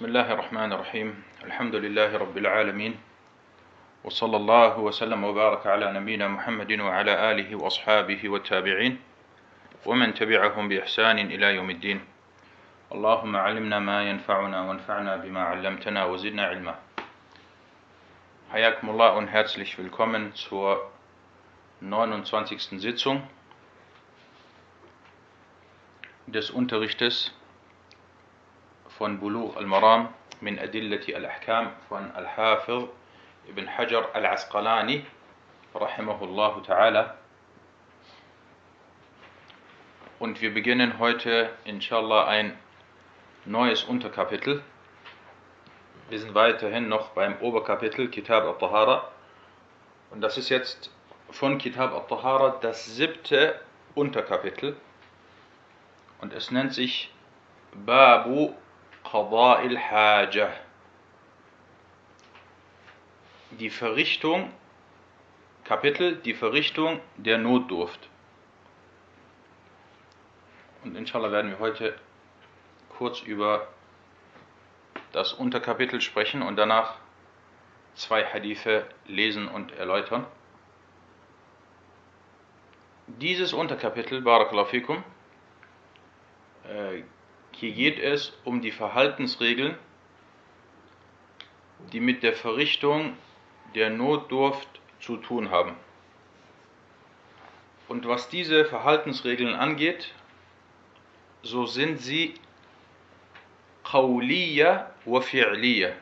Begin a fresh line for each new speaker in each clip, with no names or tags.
بسم الله الرحمن الرحيم. الحمد لله رب العالمين. وصلى الله وسلم وبارك على نبينا محمد وعلى آله وأصحابه والتابعين ومن تبعهم بإحسان إلى يوم الدين. اللهم علمنا ما ينفعنا وانفعنا بما علمتنا وزدنا علما. حياكم الله und herzlich willkommen zur 29. Sitzung des Unterrichtes von Bulugh al-Maram min Adillati al-Ahkam von Al-Hafiz ibn Hajar al-Asqalani rahimahullah ta'ala. Und wir beginnen heute inshallah ein neues Unterkapitel. Wir sind weiterhin noch beim Oberkapitel Kitab al-Tahara. Und das ist jetzt von Kitab al-Tahara das siebte Unterkapitel. Und es nennt sich Babu Qada il-Haja. Die Verrichtung, Kapitel, die Verrichtung der Notdurft. Und inshallah werden wir heute kurz über das Unterkapitel sprechen und danach zwei Hadithe lesen und erläutern. Dieses Unterkapitel, Barakallahu fikum, hier geht es um die Verhaltensregeln, die mit der Verrichtung der Notdurft zu tun haben. Und was diese Verhaltensregeln angeht, so sind sie qawliya wa fi'liya.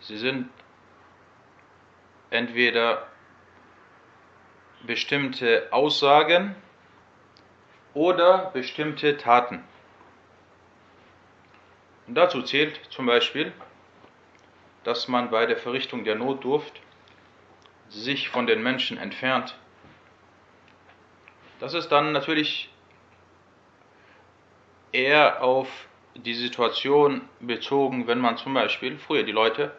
Sie sind entweder bestimmte Aussagen oder bestimmte Taten. Und dazu zählt zum Beispiel, dass man bei der Verrichtung der Notdurft sich von den Menschen entfernt. Das ist dann natürlich eher auf die Situation bezogen, wenn man zum Beispiel früher die Leute,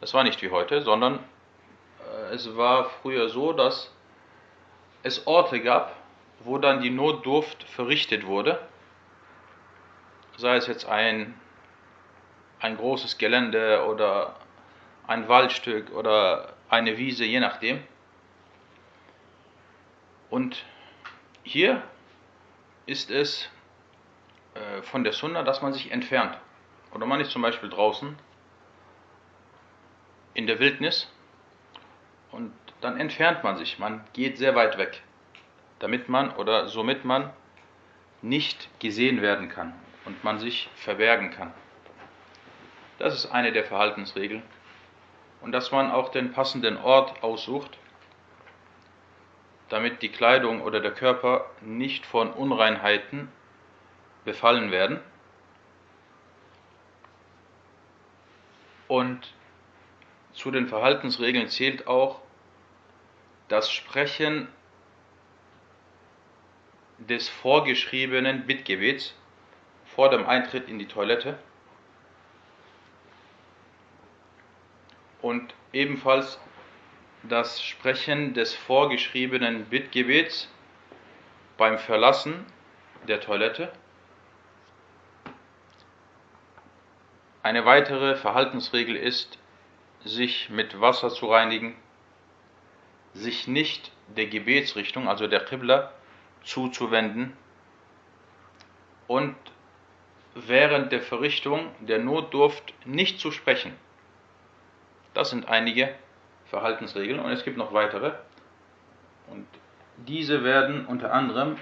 das war nicht wie heute, sondern es war früher so, dass es Orte gab, wo dann die Notdurft verrichtet wurde, sei es jetzt ein, ein großes Gelände oder ein Waldstück oder eine Wiese, je nachdem. Und hier ist es äh, von der Sunna, dass man sich entfernt. Oder man ist zum Beispiel draußen in der Wildnis und dann entfernt man sich, man geht sehr weit weg damit man oder somit man nicht gesehen werden kann und man sich verbergen kann. Das ist eine der Verhaltensregeln. Und dass man auch den passenden Ort aussucht, damit die Kleidung oder der Körper nicht von Unreinheiten befallen werden. Und zu den Verhaltensregeln zählt auch das Sprechen des vorgeschriebenen Bittgebets vor dem Eintritt in die Toilette und ebenfalls das Sprechen des vorgeschriebenen Bittgebets beim Verlassen der Toilette. Eine weitere Verhaltensregel ist, sich mit Wasser zu reinigen, sich nicht der Gebetsrichtung, also der Qibla, zuzuwenden und während der Verrichtung der Notdurft nicht zu sprechen. Das sind einige Verhaltensregeln und es gibt noch weitere. Und diese werden unter anderem,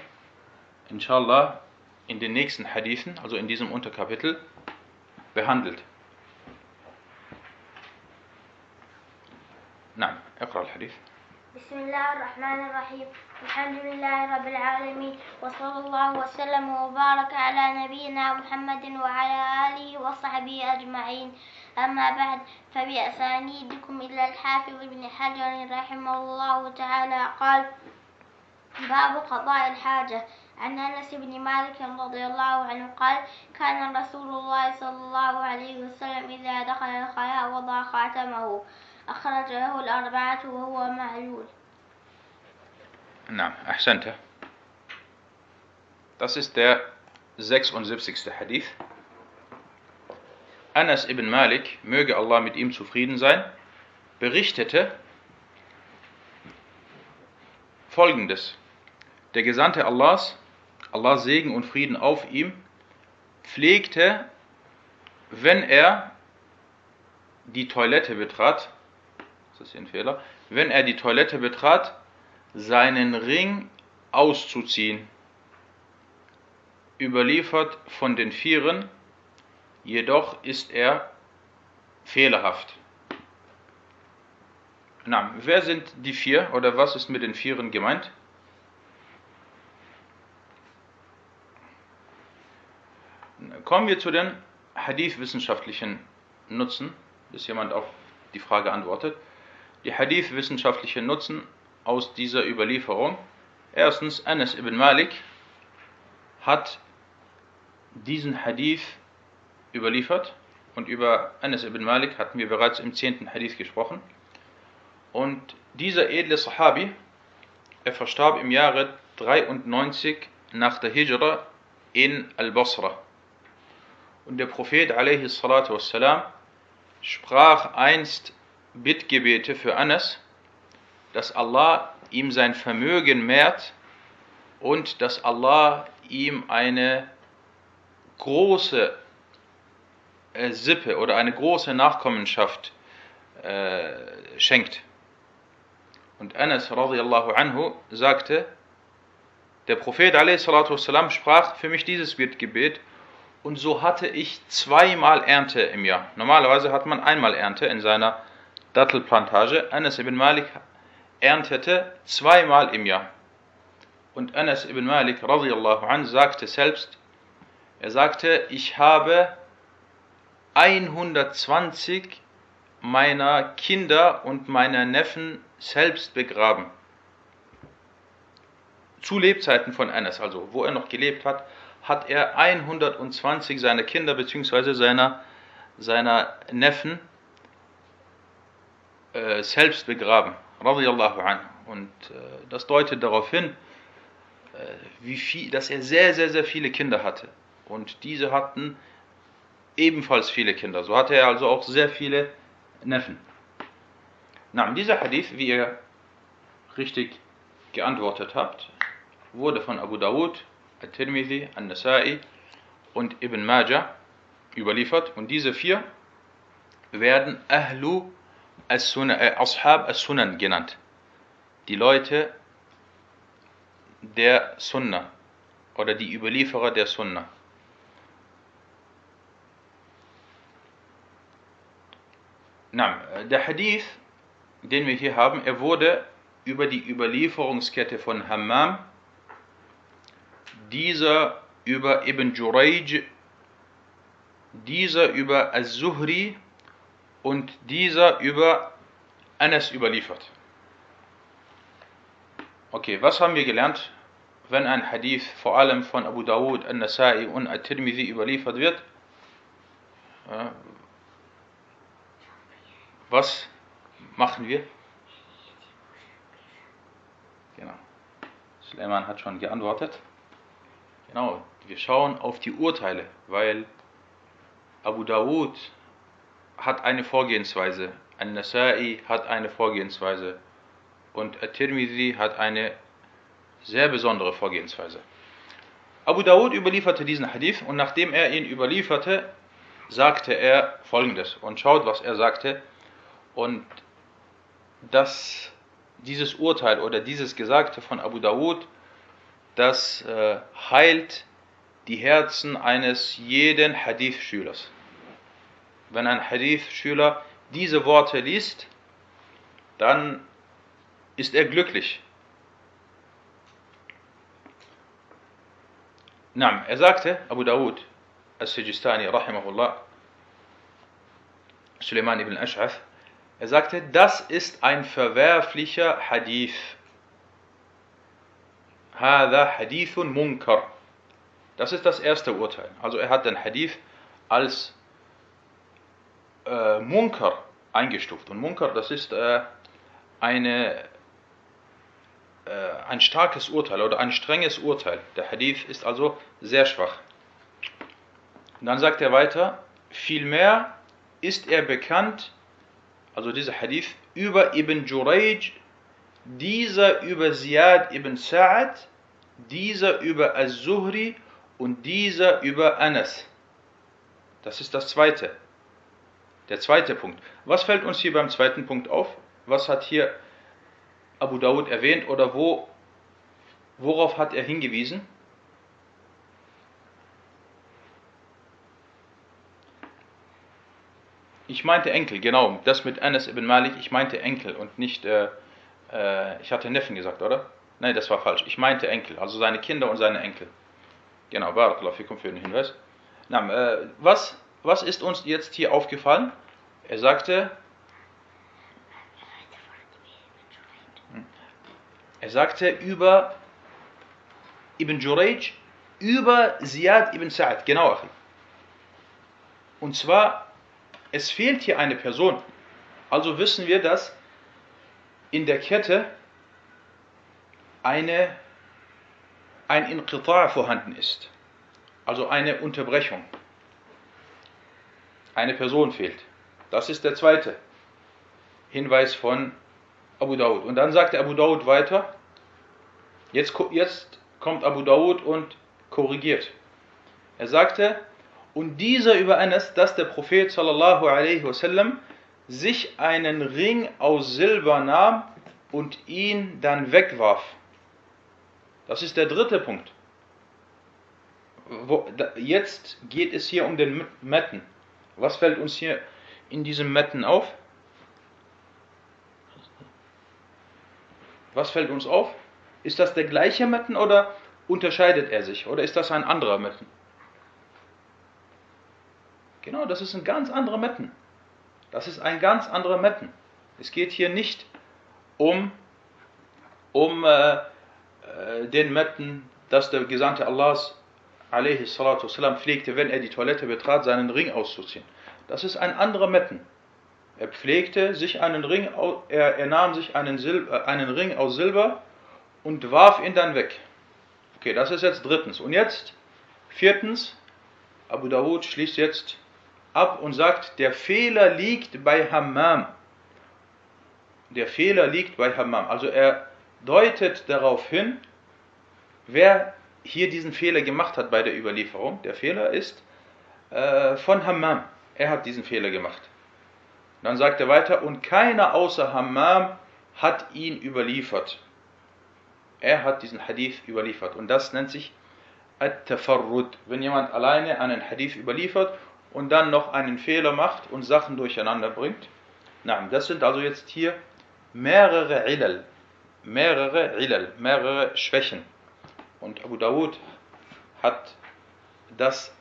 inshallah, in den nächsten Hadithen, also in diesem Unterkapitel, behandelt. نعم اقرأ الحديث
بسم الله الرحمن الرحيم. الحمد لله رب العالمين. وصلى الله وسلم وبارك على نبينا محمد وعلى آله وصحبه أجمعين. أما بعد فبأسانيدكم إلى الحافظ بن حجر رحمه الله تعالى. قال باب قضاء الحاجة. عن أنس بن مالك رضي الله عنه قال كان رسول الله صلى الله عليه وسلم إذا دخل الخلاء وضع خاتمه. أخرج له الأربعة وهو معلول
نعم أحسنت Das ist der 76. Hadith Anas ibn Malik, möge Allah mit ihm zufrieden sein, berichtete folgendes. Der Gesandte Allahs, Allahs Segen und Frieden auf ihm, pflegte, wenn er die Toilette betrat, das ist ein Fehler, wenn er die Toilette betrat, seinen Ring auszuziehen. Überliefert von den Vieren, jedoch ist er fehlerhaft. Na, wer sind die vier oder was ist mit den Vieren gemeint? Kommen wir zu den Hadith-wissenschaftlichen Nutzen, bis jemand auf die Frage antwortet. Die Hadith-wissenschaftlichen Nutzen aus dieser Überlieferung. Erstens, Anas ibn Malik hat diesen Hadith überliefert und über Anas ibn Malik hatten wir bereits im zehnten Hadith gesprochen. Und dieser edle Sahabi, er verstarb im Jahre 93 nach der Hijra in Al-Basra. Und der Prophet wassalam, sprach einst Bittgebete für Anas, dass Allah ihm sein Vermögen mehrt und dass Allah ihm eine große äh, Sippe oder eine große Nachkommenschaft äh, schenkt. Und Anas radiallahu anhu sagte, der Prophet والسلام, sprach für mich dieses Bittgebet und so hatte ich zweimal Ernte im Jahr. Normalerweise hat man einmal Ernte in seiner Dattelplantage. Anas ibn Malik erntete zweimal im Jahr. Und Anas ibn Malik radiallahu an sagte selbst, er sagte, ich habe 120 meiner Kinder und meiner Neffen selbst begraben. Zu Lebzeiten von Anas, also wo er noch gelebt hat, hat er 120 seiner Kinder bzw. Seiner, seiner Neffen äh, selbst begraben. Radiallahu an. Und äh, das deutet darauf hin, äh, wie viel, dass er sehr, sehr, sehr viele Kinder hatte. Und diese hatten ebenfalls viele Kinder. So hatte er also auch sehr viele Neffen. Na, dieser Hadith, wie ihr richtig geantwortet habt, wurde von Abu Dawud, Al-Tirmidhi, Al-Nasai und Ibn Majah überliefert. Und diese vier werden Ahlu Ashab as-Sunan genannt. Die Leute der Sunna oder die Überlieferer der Sunna. Na, der Hadith, den wir hier haben, er wurde über die Überlieferungskette von Hammam, dieser über Ibn Jurayj, dieser über Az-Zuhri und dieser über Anas überliefert. Okay, was haben wir gelernt, wenn ein Hadith vor allem von Abu Dawud, An-Nasai und At-Tirmidhi überliefert wird? Was machen wir? Genau. Suleiman hat schon geantwortet. Genau, wir schauen auf die Urteile, weil Abu Dawud hat eine Vorgehensweise, An-Nasai hat eine Vorgehensweise. Und At-Tirmidhi hat eine sehr besondere Vorgehensweise. Abu Dawud überlieferte diesen Hadith und nachdem er ihn überlieferte, sagte er folgendes und schaut, was er sagte. Und dass dieses Urteil oder dieses Gesagte von Abu Dawud, das äh, heilt die Herzen eines jeden Hadith-Schülers wenn ein Hadith-Schüler diese Worte liest, dann ist er glücklich. Naam, er sagte, Abu Dawud, As-Sijistani, rahimahullah, Suleiman ibn Ash'af, er sagte, das ist ein verwerflicher Hadith. Hada Hadithun Munkar. Das ist das erste Urteil. Also er hat den Hadith als äh, Munkar eingestuft. Und Munkar, das ist äh, eine, äh, ein starkes Urteil oder ein strenges Urteil. Der Hadith ist also sehr schwach. Und dann sagt er weiter, vielmehr ist er bekannt, also dieser Hadith, über Ibn Jurayj, dieser über Ziyad ibn Sa'ad, dieser über Az-Zuhri und dieser über Anas. Das ist das zweite. Der zweite Punkt. Was fällt uns hier beim zweiten Punkt auf? Was hat hier Abu Dawud erwähnt oder wo, worauf hat er hingewiesen? Ich meinte Enkel, genau. Das mit Anas ibn Malik, ich meinte Enkel und nicht, äh, äh, ich hatte Neffen gesagt, oder? Nein, das war falsch. Ich meinte Enkel, also seine Kinder und seine Enkel. Genau, Barakallahu fikum für den Hinweis. Na, äh, was, was ist uns jetzt hier aufgefallen? Er sagte, er sagte über Ibn Jurayj, über Ziyad ibn Sa'ad, genau. Und zwar, es fehlt hier eine Person. Also wissen wir, dass in der Kette eine, ein Inqita' vorhanden ist. Also eine Unterbrechung. Eine Person fehlt. Das ist der zweite Hinweis von Abu Dawud. Und dann sagte Abu Dawud weiter, jetzt, jetzt kommt Abu Dawud und korrigiert. Er sagte, und dieser über eines, dass der Prophet sallallahu alaihi wasallam sich einen Ring aus Silber nahm und ihn dann wegwarf. Das ist der dritte Punkt. Jetzt geht es hier um den Metten. Was fällt uns hier in diesem Metten auf? Was fällt uns auf? Ist das der gleiche Metten oder unterscheidet er sich? Oder ist das ein anderer Metten? Genau, das ist ein ganz anderer Metten. Das ist ein ganz anderer Metten. Es geht hier nicht um, um äh, äh, den Metten, dass der Gesandte Allahs والسلام, pflegte, wenn er die Toilette betrat, seinen Ring auszuziehen. Das ist ein anderer Metten. Er pflegte sich einen Ring, er, er nahm sich einen, Silber, äh, einen Ring aus Silber und warf ihn dann weg. Okay, das ist jetzt drittens. Und jetzt, viertens, Abu Dawud schließt jetzt ab und sagt, der Fehler liegt bei Hammam. Der Fehler liegt bei Hammam. Also er deutet darauf hin, wer hier diesen Fehler gemacht hat bei der Überlieferung. Der Fehler ist äh, von Hammam. Er hat diesen Fehler gemacht. Dann sagt er weiter, und keiner außer Hammam hat ihn überliefert. Er hat diesen Hadith überliefert. Und das nennt sich At-Tafarrud. Wenn jemand alleine einen Hadith überliefert und dann noch einen Fehler macht und Sachen durcheinander bringt. Nein, das sind also jetzt hier mehrere Ilal, mehrere Ilal, mehrere Schwächen. Und Abu Dawud hat das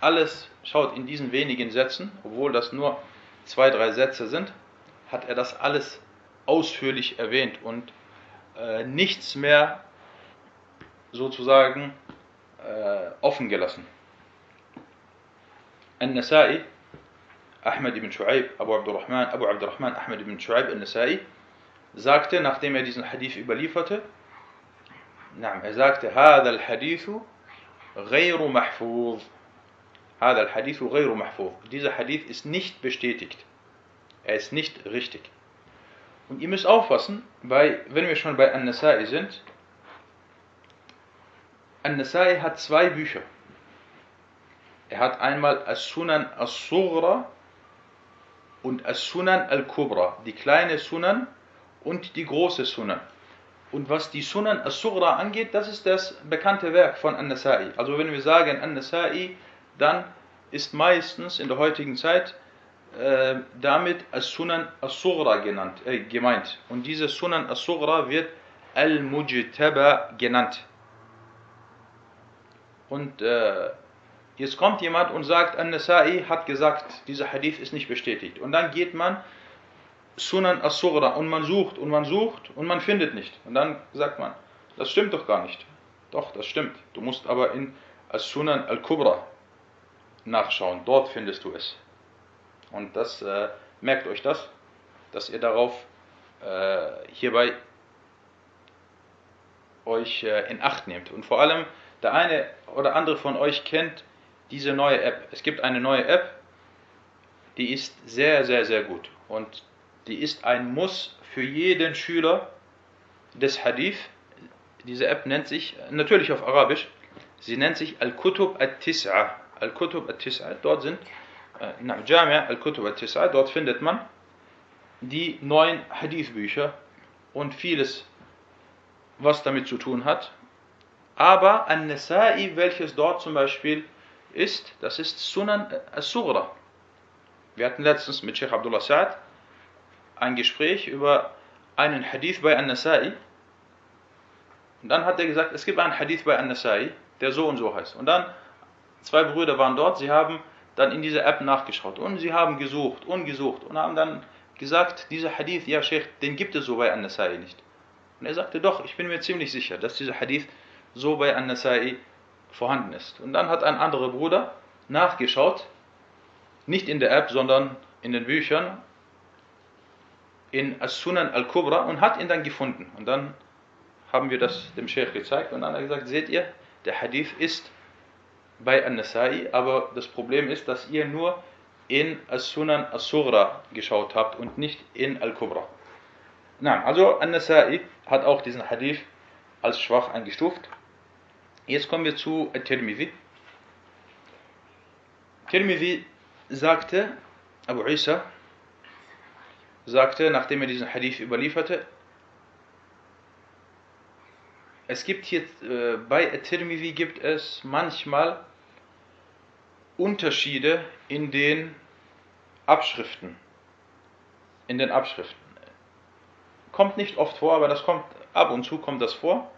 alles, schaut in diesen wenigen Sätzen, obwohl das nur zwei, drei Sätze sind, hat er das alles ausführlich erwähnt und äh, nichts mehr sozusagen äh, offen gelassen. An-Nasai, Ahmed ibn Shu'aib, Abu Abdurrahman, Abu Abdurrahman, Ahmed ibn Shu'aib, An-Nasai, sagte, nachdem er diesen Hadith überlieferte, نعم er sagte, هذا الحديث غير محفوظ هذا الحديث غير محفوظ dieser Hadith ist nicht bestätigt er ist nicht richtig und ihr müsst aufpassen bei, wenn wir schon bei An-Nasai sind An-Nasai hat zwei Bücher er hat einmal As-Sunan As-Sughra und As-Sunan Al-Kubra die kleine Sunan und die große Sunan und was die Sunan As-Sughra angeht, das ist das bekannte Werk von An-Nasai. Also wenn wir sagen An-Nasai, dann ist meistens in der heutigen Zeit äh, damit As-Sunan genannt, äh, gemeint. Und diese Sunan As-Sughra wird Al-Mujtaba genannt. Und äh, jetzt kommt jemand und sagt, An-Nasai hat gesagt, dieser Hadith ist nicht bestätigt. Und dann geht man Sunan as-Sughra und man sucht und man sucht und man findet nicht. Und dann sagt man, das stimmt doch gar nicht. Doch, das stimmt. Du musst aber in as-Sunan al-Kubra nachschauen. Dort findest du es. Und das, äh, merkt euch das, dass ihr darauf äh, hierbei euch äh, in Acht nehmt. Und vor allem, der eine oder andere von euch kennt diese neue App. Es gibt eine neue App, die ist sehr, sehr, sehr gut. Und die ist ein Muss für jeden Schüler des Hadith. Diese App nennt sich, natürlich auf Arabisch, sie nennt sich Al-Kutub At-Tis'a. Al-Kutub At-Tis'a, dort sind, äh, Jamia Al-Kutub At-Tis'a, dort findet man die neuen Hadith-Bücher und vieles, was damit zu tun hat. Aber An-Nasa'i, welches dort zum Beispiel ist, das ist Sunan As-Sughra. Wir hatten letztens mit Sheikh Abdullah Sa'ad ein Gespräch über einen Hadith bei An-Nasa'i. Und dann hat er gesagt, es gibt einen Hadith bei An-Nasa'i, der so und so heißt. Und dann, zwei Brüder waren dort, sie haben dann in dieser App nachgeschaut und sie haben gesucht und gesucht und haben dann gesagt, dieser Hadith, ja Sheikh, den gibt es so bei An-Nasa'i nicht. Und er sagte, doch, ich bin mir ziemlich sicher, dass dieser Hadith so bei An-Nasa'i vorhanden ist. Und dann hat ein anderer Bruder nachgeschaut, nicht in der App, sondern in den Büchern, in As-Sunan al-Kubra und hat ihn dann gefunden. Und dann haben wir das dem Sheikh gezeigt und dann hat er gesagt, seht ihr, der Hadith ist bei An-Nasai, aber das Problem ist, dass ihr nur in As-Sunan As-Sughra geschaut habt und nicht in Al-Kubra. Nein, also An-Nasai hat auch diesen Hadith als schwach eingestuft. Jetzt kommen wir zu Tirmidhi. Tirmidhi sagte, Abu Isa sagte, nachdem er diesen Hadith überlieferte, es gibt hier äh, bei Tirmidhi gibt es manchmal Unterschiede in den Abschriften. In den Abschriften. Kommt nicht oft vor, aber das kommt ab und zu kommt das vor,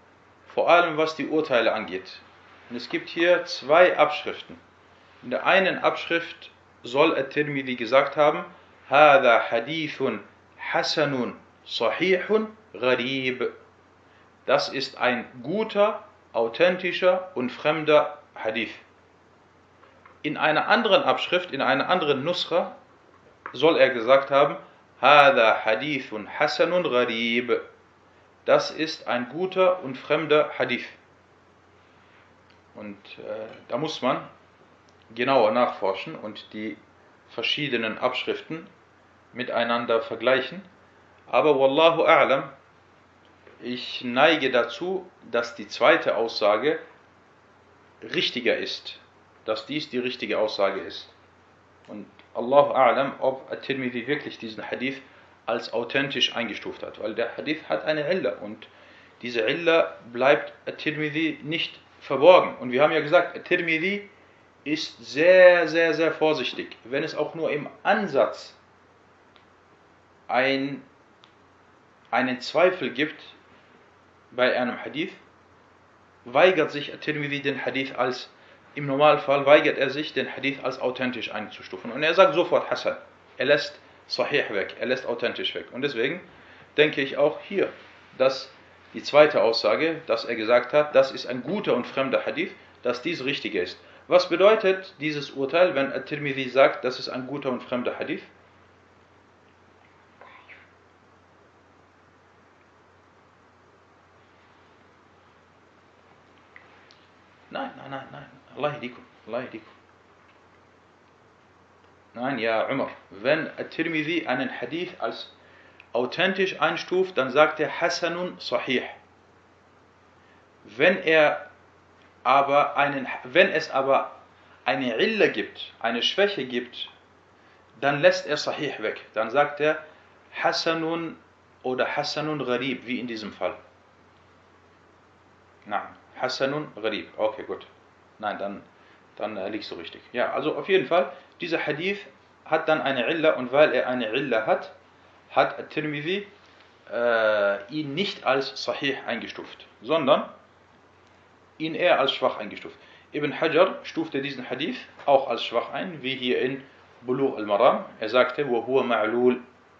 vor allem was die Urteile angeht. Und es gibt hier zwei Abschriften. In der einen Abschrift soll At-Tirmidhi gesagt haben, هذا حديث حسن صحيح غريب. Das ist ein guter, authentischer und fremder Hadith. In einer anderen Abschrift, in einer anderen Nusra, soll er gesagt haben, هذا حديث حسن غريب. Das ist ein guter und fremder Hadith. Und äh, da muss man genauer nachforschen und die verschiedenen Abschriften miteinander vergleichen. Aber Wallahu a'lam, ich neige dazu, dass die zweite Aussage richtiger ist, dass dies die richtige Aussage ist. Und Allahu a'lam, ob At-Tirmidhi wirklich diesen Hadith als authentisch eingestuft hat, weil der Hadith hat eine Illa und diese Illa bleibt At-Tirmidhi nicht verborgen. Und wir haben ja gesagt, At-Tirmidhi ist sehr, sehr, sehr vorsichtig. Wenn es auch nur im Ansatz ein, einen Zweifel gibt bei einem Hadith, weigert sich At-Tirmidhi den Hadith als, im Normalfall weigert er sich, den Hadith als authentisch einzustufen. Und er sagt sofort Hassan. Er lässt Sahih weg, er lässt authentisch weg. Und deswegen denke ich auch hier, dass die zweite Aussage, dass er gesagt hat, das ist ein guter und fremder Hadith, dass dies richtig ist. Was bedeutet dieses Urteil, wenn At-Tirmidhi sagt, das ist ein guter und fremder Hadith? Nein, nein, nein, nein. Allah yahdikum. Allah yahdikum. Nein, ja, Umar. Wenn At-Tirmidhi einen Hadith als authentisch einstuft, dann sagt er Hasanun Sahih. Wenn er aber einen, wenn es aber eine Illa gibt, eine Schwäche gibt, dann lässt er Sahih weg. Dann sagt er Hasanun oder Hasanun Gharib, wie in diesem Fall. Nein, Hasanun Gharib. Okay, gut. Nein, dann, dann äh, liegst du richtig. Ja, also auf jeden Fall, dieser Hadith hat dann eine Illa und weil er eine Illa hat, hat At-Tirmidhi äh, ihn nicht als Sahih eingestuft, sondern ihn eher als schwach eingestuft. Ibn Hajar stufte diesen Hadith auch als schwach ein, wie hier in Bulugh al-Maram. Er sagte, وَهُوَ مَعْلُولٌ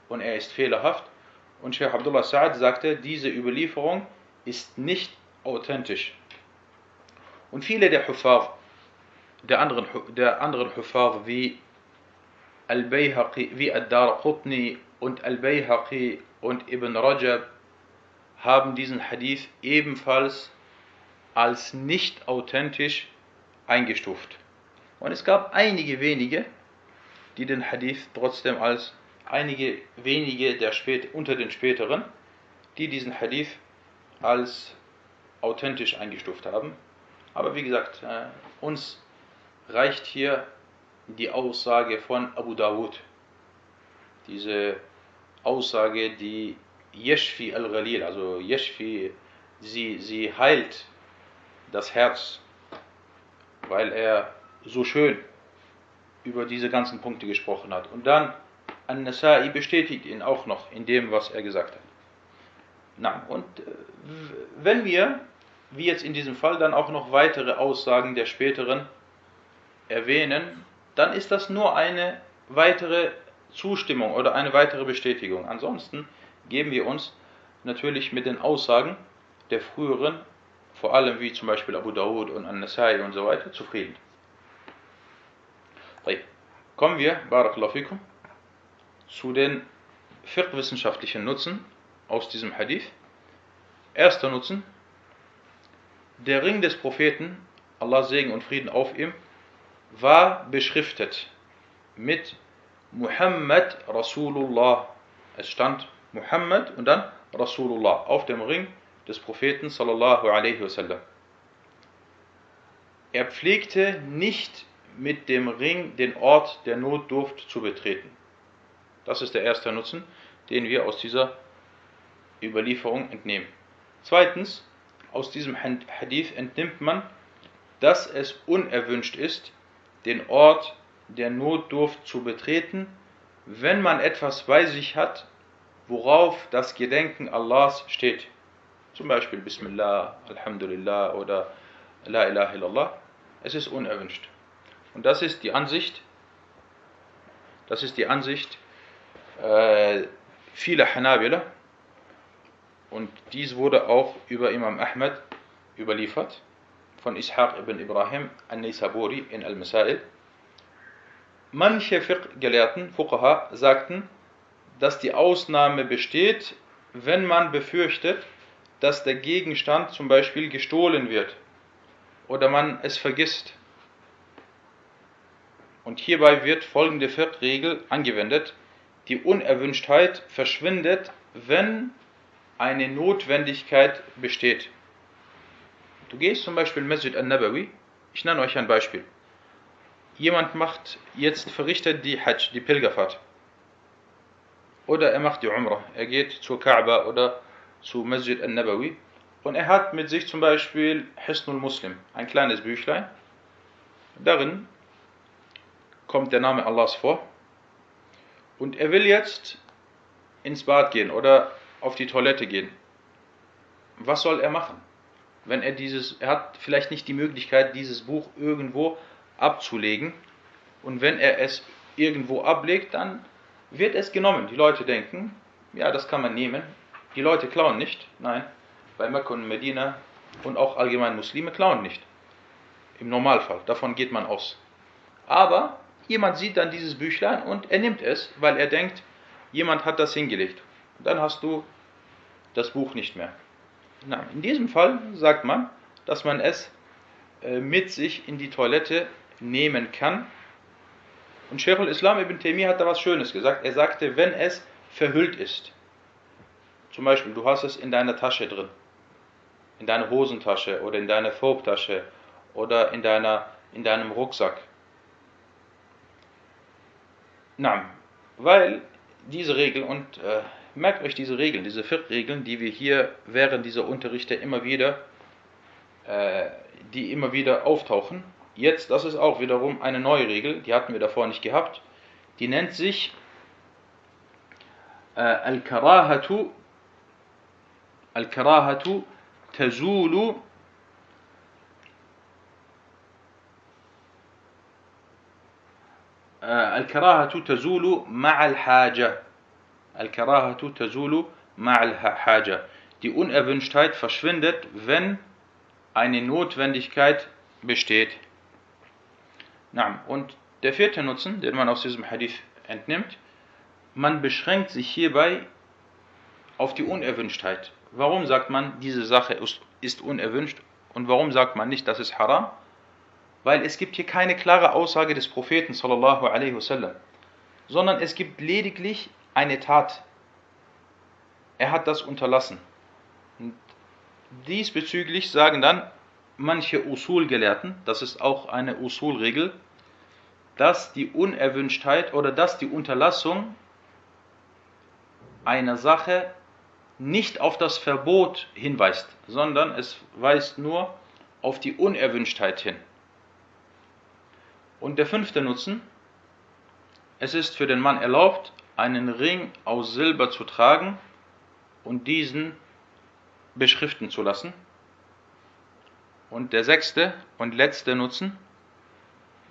und er ist fehlerhaft. Und Sheikh Abdullah Sa'ad sagte, diese Überlieferung ist nicht authentisch. Und viele der Hufar, der anderen, der anderen Hufar wie Al-Bayhaqi, wie Ad-Darqutni und Al-Bayhaqi und Ibn Rajab haben diesen Hadith ebenfalls als nicht authentisch eingestuft. Und es gab einige wenige, die den Hadith trotzdem als einige wenige der spät, unter den späteren, die diesen Hadith als authentisch eingestuft haben. Aber wie gesagt, äh, uns reicht hier die Aussage von Abu Dawud. Diese Aussage, die Yeshfi al-Ghalil, also Yeshfi, sie, sie heilt das Herz, weil er so schön über diese ganzen Punkte gesprochen hat. Und dann An-Nasai bestätigt ihn auch noch in dem, was er gesagt hat. Na, und äh, wenn wir, wie jetzt in diesem Fall, dann auch noch weitere Aussagen der späteren erwähnen, dann ist das nur eine weitere Zustimmung oder eine weitere Bestätigung. Ansonsten geben wir uns natürlich mit den Aussagen der früheren, vor allem wie zum Beispiel Abu Dawud und An-Nasai und so weiter, zufrieden. Kommen wir, Barakallahu fikum, zu den fiqh-wissenschaftlichen Nutzen aus diesem Hadith. Erster Nutzen, der Ring des Propheten, Allah Segen und Frieden auf ihm, war beschriftet mit Muhammad Rasulullah. Es stand Muhammad und dann Rasulullah auf dem Ring des Propheten sallallahu alaihi wasallam. Er pflegte nicht mit dem Ring den Ort der Notdurft zu betreten. Das ist der erste Nutzen, den wir aus dieser Überlieferung entnehmen. Zweitens, aus diesem Hadith entnimmt man, dass es unerwünscht ist, den Ort der Notdurft zu betreten, wenn man etwas bei sich hat, worauf das Gedenken Allahs steht. Zum Beispiel Bismillah, Alhamdulillah oder La ilaha illallah. Es ist unerwünscht. Und das ist die Ansicht, das ist die Ansicht äh, vieler Hanabila. Und dies wurde auch über Imam Ahmed überliefert von Ishaq ibn Ibrahim al-Nisaburi in Al-Masail. Manche Fiqh-Gelehrten, Fuqaha, sagten, dass die Ausnahme besteht, wenn man befürchtet, dass der Gegenstand zum Beispiel gestohlen wird oder man es vergisst. Und hierbei wird folgende Fiqh-Regel angewendet. Die Unerwünschtheit verschwindet, wenn eine Notwendigkeit besteht. Du gehst zum Beispiel Masjid al-Nabawi, ich nenne euch ein Beispiel. Jemand macht jetzt, verrichtet die Hajj, die Pilgerfahrt. Oder er macht die Umrah, er geht zur Kaaba oder zu Masjid al-Nabawi und er hat mit sich zum Beispiel Hisnul Muslim, ein kleines Büchlein. Darin kommt der Name Allahs vor und er will jetzt ins Bad gehen oder auf die Toilette gehen. Was soll er machen? Wenn er dieses, er hat vielleicht nicht die Möglichkeit, dieses Buch irgendwo abzulegen und wenn er es irgendwo ablegt, dann wird es genommen. Die Leute denken, ja, das kann man nehmen. Die Leute klauen nicht. Nein, bei Mekka und Medina und auch allgemein Muslime klauen nicht. Im Normalfall, davon geht man aus. Aber Jemand sieht dann dieses Büchlein und er nimmt es, weil er denkt, jemand hat das hingelegt. Dann hast du das Buch nicht mehr. Na, in diesem Fall sagt man, dass man es äh, mit sich in die Toilette nehmen kann. Und Sheikh al-Islam ibn Taymiyyah hat da was Schönes gesagt. Er sagte, wenn es verhüllt ist, zum Beispiel du hast es in deiner Tasche drin, in deiner Hosentasche oder in deiner Thorbtasche oder in, deiner, in deinem Rucksack, na, weil diese Regel und äh, merkt euch diese Regeln, diese vier Regeln, die wir hier während dieser Unterrichte immer wieder, äh, die immer wieder auftauchen. Jetzt, das ist auch wiederum eine neue Regel, die hatten wir davor nicht gehabt. Die nennt sich äh, Al-Karahatu Al-Karahatu Tazulu الكراهة تزول مع الحاجة Al-Karahatu tazulu ma'al-Haja. Die Unerwünschtheit verschwindet, wenn eine Notwendigkeit besteht. Und der vierte Nutzen, den man aus diesem Hadith entnimmt, man beschränkt sich hierbei auf die Unerwünschtheit. Warum sagt man, diese Sache ist unerwünscht und warum sagt man nicht, das ist haram? Weil es gibt hier keine klare Aussage des Propheten sallallahu alaihi wasallam, sondern es gibt lediglich eine Tat. Er hat das unterlassen. Und diesbezüglich sagen dann manche Usul-Gelehrten, das ist auch eine Usul-Regel, dass die Unerwünschtheit oder dass die Unterlassung einer Sache nicht auf das Verbot hinweist, sondern es weist nur auf die Unerwünschtheit hin. Und der fünfte Nutzen, es ist für den Mann erlaubt, einen Ring aus Silber zu tragen und diesen beschriften zu lassen. Und der sechste und letzte Nutzen,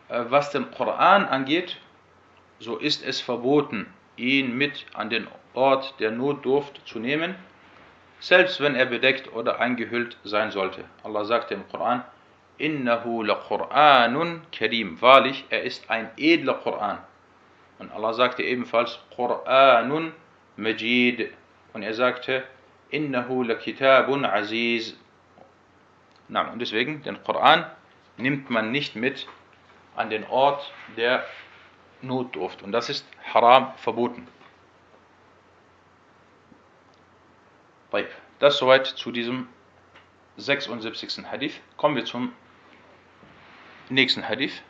äh, was den Koran angeht, so ist es verboten, ihn mit an den Ort der Notdurft zu nehmen, selbst wenn er bedeckt oder eingehüllt sein sollte. Allah sagte im Koran, Innahu la Qur'anun karim. Wahrlich, er ist ein edler Koran. Und Allah sagte ebenfalls Qur'anun Majid. Und er sagte, Innahu la Kitabun Aziz. Na, und deswegen, den Koran nimmt man nicht mit an den Ort der Notdurft. Und das ist haram verboten. Das soweit zu diesem 76. Hadith. Kommen wir zum nächsten Hadith.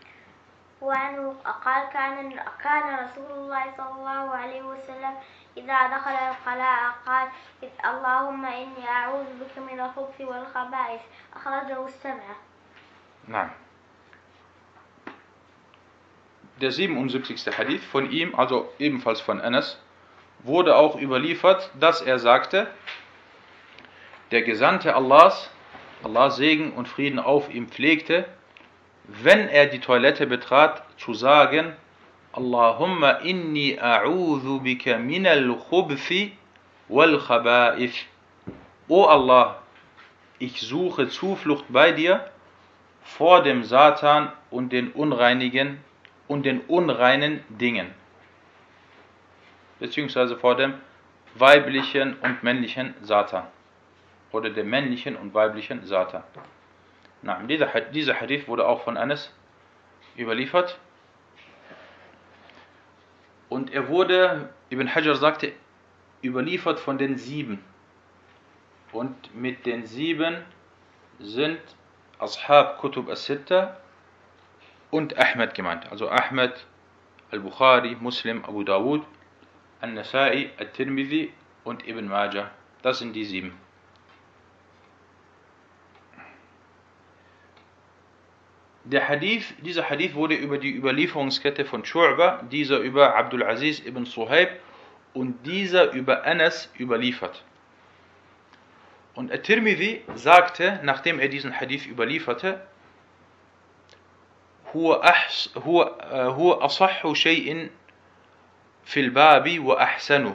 وعنه قال كان كان رسول الله صلى الله عليه وسلم إذا دخل الخلاء قال اللهم إني أعوذ بك من الخبث والخبائث أخرجه السبعة.
نعم. Der 77. Hadith von ihm, also ebenfalls von Anas, wurde auch überliefert, dass er sagte, der Gesandte Allahs, Allah Segen und Frieden auf ihm pflegte, wenn er die Toilette betrat, zu sagen, Allahumma inni a'udhu bika minal khubthi wal khaba'ith. O Allah, ich suche Zuflucht bei dir vor dem Satan und den unreinigen und den unreinen Dingen. Beziehungsweise vor dem weiblichen und männlichen Satan. Oder dem männlichen und weiblichen Satan. Na, dieser, dieser Hadith wurde auch von Anas überliefert. Und er wurde, Ibn Hajar sagte, überliefert von den sieben. Und mit den sieben sind Ashab Kutub as-Sitta und Ahmed gemeint. Also Ahmed, Al-Bukhari, Muslim, Abu Dawud, An-Nasai, Al-Tirmidhi und Ibn Majah. Das sind die sieben. Der Hadith, dieser Hadith wurde über die Überlieferungskette von Shu'ba, dieser über Abdul Aziz ibn Suhaib und dieser über Anas überliefert. Und At-Tirmidhi sagte, nachdem er diesen Hadith überlieferte, هو أحس هو هو أصح شيء في الباب وأحسنه.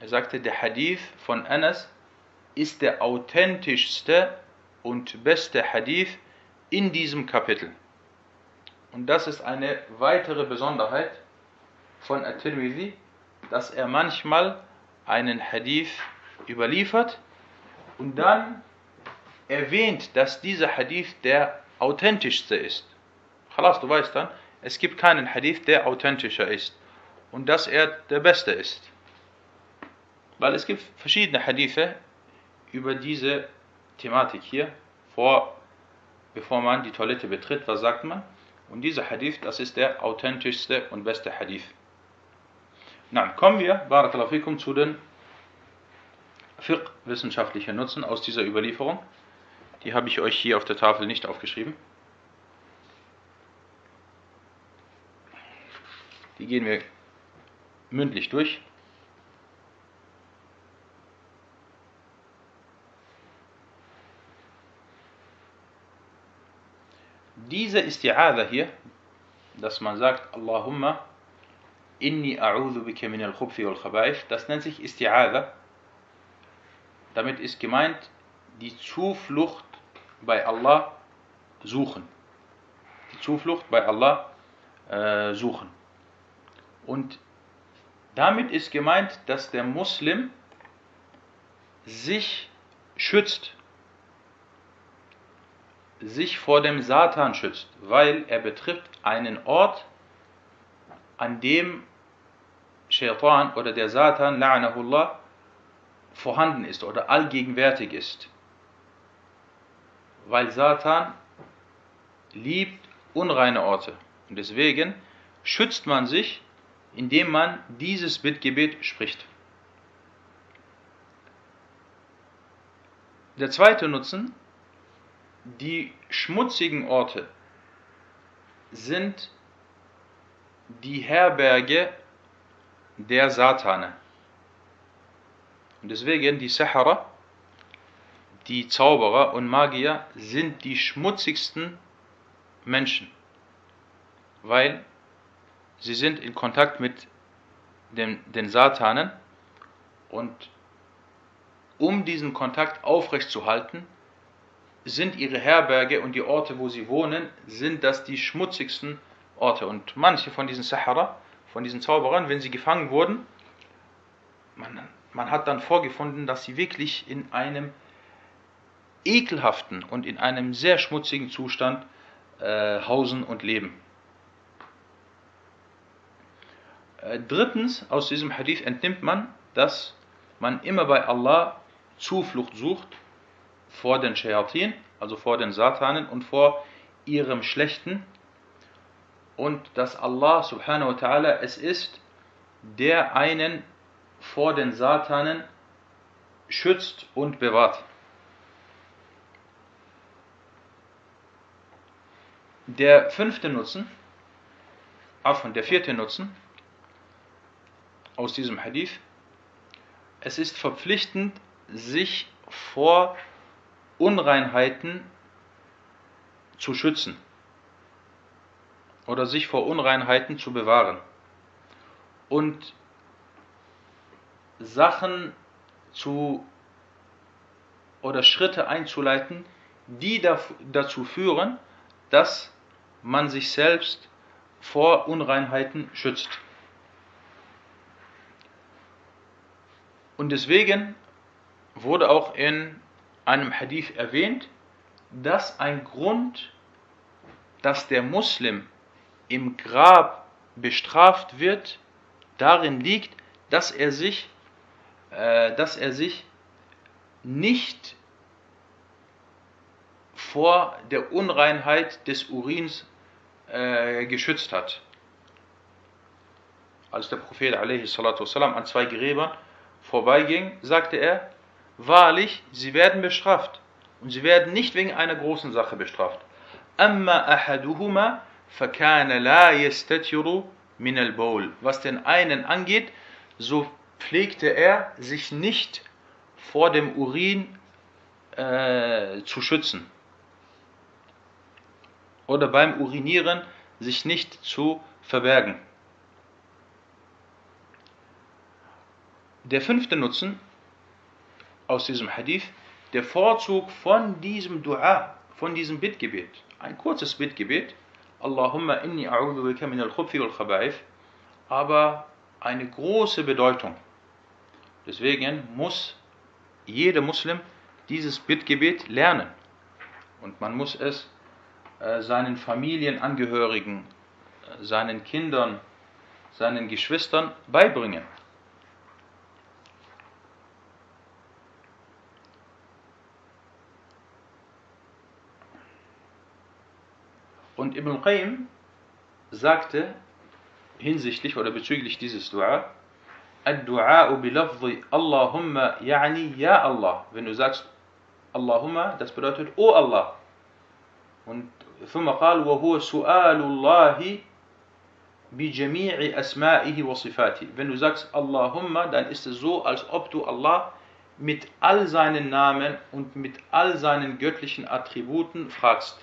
Er sagte, der Hadith von Anas ist der authentischste und beste Hadith in diesem Kapitel. Und das ist eine weitere Besonderheit von At-Tirmidhi, dass er manchmal einen Hadith überliefert und dann erwähnt, dass dieser Hadith der authentischste ist. Khalas, du weißt dann, es gibt keinen Hadith, der authentischer ist und dass er der beste ist. Weil es gibt verschiedene Hadithe über diese Thematik hier vor bevor man die Toilette betritt, was sagt man? Und dieser Hadith, das ist der authentischste und beste Hadith. Na, kommen wir, Barakallahu fikum, zu den Fiqh wissenschaftlichen Nutzen aus dieser Überlieferung. Die habe ich euch hier auf der Tafel nicht aufgeschrieben. Die gehen wir mündlich durch. Diese Isti'adha hier, dass man sagt, Allahumma inni a'udhu bika min al-khubthi wal khaba'ith, das nennt sich Isti'adha. Damit ist gemeint, die Zuflucht bei Allah suchen. Die Zuflucht bei Allah äh, suchen. Und damit ist gemeint, dass der Muslim sich schützt sich vor dem Satan schützt, weil er betrifft einen Ort, an dem Shaitan oder der Satan, la'anahullah, vorhanden ist oder allgegenwärtig ist. Weil Satan liebt unreine Orte. Und deswegen schützt man sich, indem man dieses Bittgebet spricht. Der zweite Nutzen, die schmutzigen Orte sind die Herberge der Satane. Und deswegen die Sahara, die Zauberer und Magier sind die schmutzigsten Menschen, weil sie sind in Kontakt mit den, den Satanen und um diesen Kontakt aufrechtzuerhalten, sind ihre Herberge und die Orte, wo sie wohnen, sind das die schmutzigsten Orte. Und manche von diesen Sahara, von diesen Zauberern, wenn sie gefangen wurden, man, man hat dann vorgefunden, dass sie wirklich in einem ekelhaften und in einem sehr schmutzigen Zustand äh, hausen und leben. Äh, drittens, aus diesem Hadith entnimmt man, dass man immer bei Allah Zuflucht sucht vor den Shayatin, also vor den Satanen und vor ihrem Schlechten und dass Allah subhanahu wa ta'ala es ist, der einen vor den Satanen schützt und bewahrt. Der fünfte Nutzen, von der vierte Nutzen aus diesem Hadith, es ist verpflichtend, sich vor Unreinheiten zu schützen oder sich vor Unreinheiten zu bewahren und Sachen zu oder Schritte einzuleiten, die dazu führen, dass man sich selbst vor Unreinheiten schützt. Und deswegen wurde auch in einem Hadith erwähnt, dass ein Grund, dass der Muslim im Grab bestraft wird, darin liegt, dass er sich, äh, dass er sich nicht vor der Unreinheit des Urins äh, geschützt hat. Als der Prophet والسلام, an zwei Gräbern vorbeiging, sagte er, wahrlich, sie werden bestraft und sie werden nicht wegen einer großen Sache bestraft. Amma ahaduhuma fakana la yastatiru min al Was den einen angeht, so pflegte er, sich nicht vor dem Urin äh, zu schützen oder beim Urinieren sich nicht zu verbergen. Der fünfte Nutzen aus diesem Hadith, der Vorzug von diesem Dua, von diesem Bittgebet. Ein kurzes Bittgebet, Allahumma inni a'udhu bika min al-khubthi wal khaba'if, aber eine große Bedeutung. Deswegen muss jeder Muslim dieses Bittgebet lernen. Und man muss es äh, seinen Familienangehörigen, äh, seinen Kindern, seinen Geschwistern beibringen. Und Ibn Qayyim sagte hinsichtlich oder bezüglich dieses Dua, Ad-Du'a bilafzi Allahumma yani ya Allah. Wenn du sagst Allahumma, das bedeutet O Allah. Und ثم قال وهو سؤال الله بجميع أسمائه وصفاته wenn du sagst Allahumma dann ist es so als ob du Allah mit all seinen Namen und mit all seinen göttlichen Attributen fragst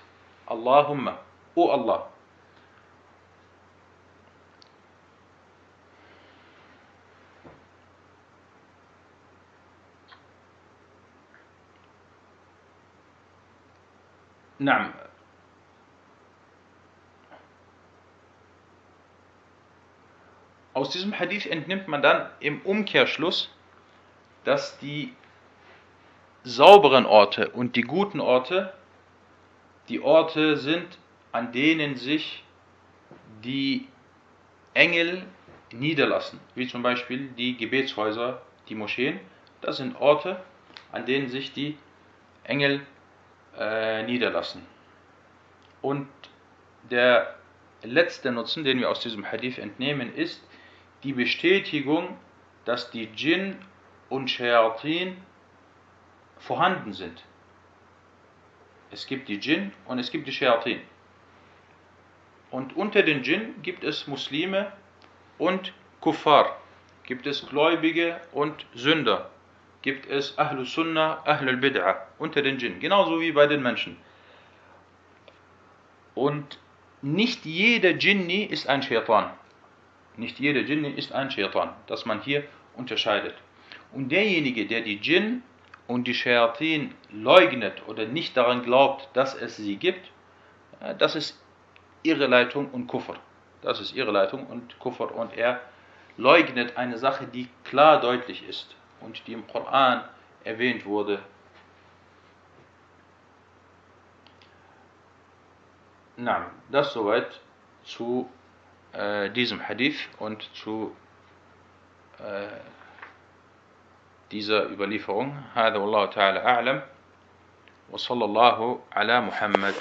Allahumma O Allah نعم Aus diesem Hadith entnimmt man dann im Umkehrschluss, dass die sauberen Orte und die guten Orte die Orte sind, an denen sich die Engel niederlassen, wie zum Beispiel die Gebetshäuser, die Moscheen. Das sind Orte, an denen sich die Engel äh, niederlassen. Und der letzte Nutzen, den wir aus diesem Hadith entnehmen, ist die Bestätigung, dass die Djinn und Shayatin vorhanden sind. Es gibt die Djinn und es gibt die Shayatin. Und unter den Djinn gibt es Muslime und Kuffar, gibt es Gläubige und Sünder, gibt es Ahlul Sunnah, Ahlul Bid'ah unter den Djinn, genauso wie bei den Menschen. Und nicht jeder Jinni ist ein Shaitan. Nicht jeder Jinni ist ein Shaitan, dass man hier unterscheidet. Und derjenige, der die Djinn und die Shayatin leugnet oder nicht daran glaubt, dass es sie gibt, äh, das ist Irreleitung und Kuffer. Das ist Irreleitung und Kuffer. Und er leugnet eine Sache, die klar deutlich ist und die im Koran erwähnt wurde. Na, das soweit zu äh, diesem Hadith und zu äh, dieser Überlieferung. هذا والله تعالى أعلم وصلى الله على محمد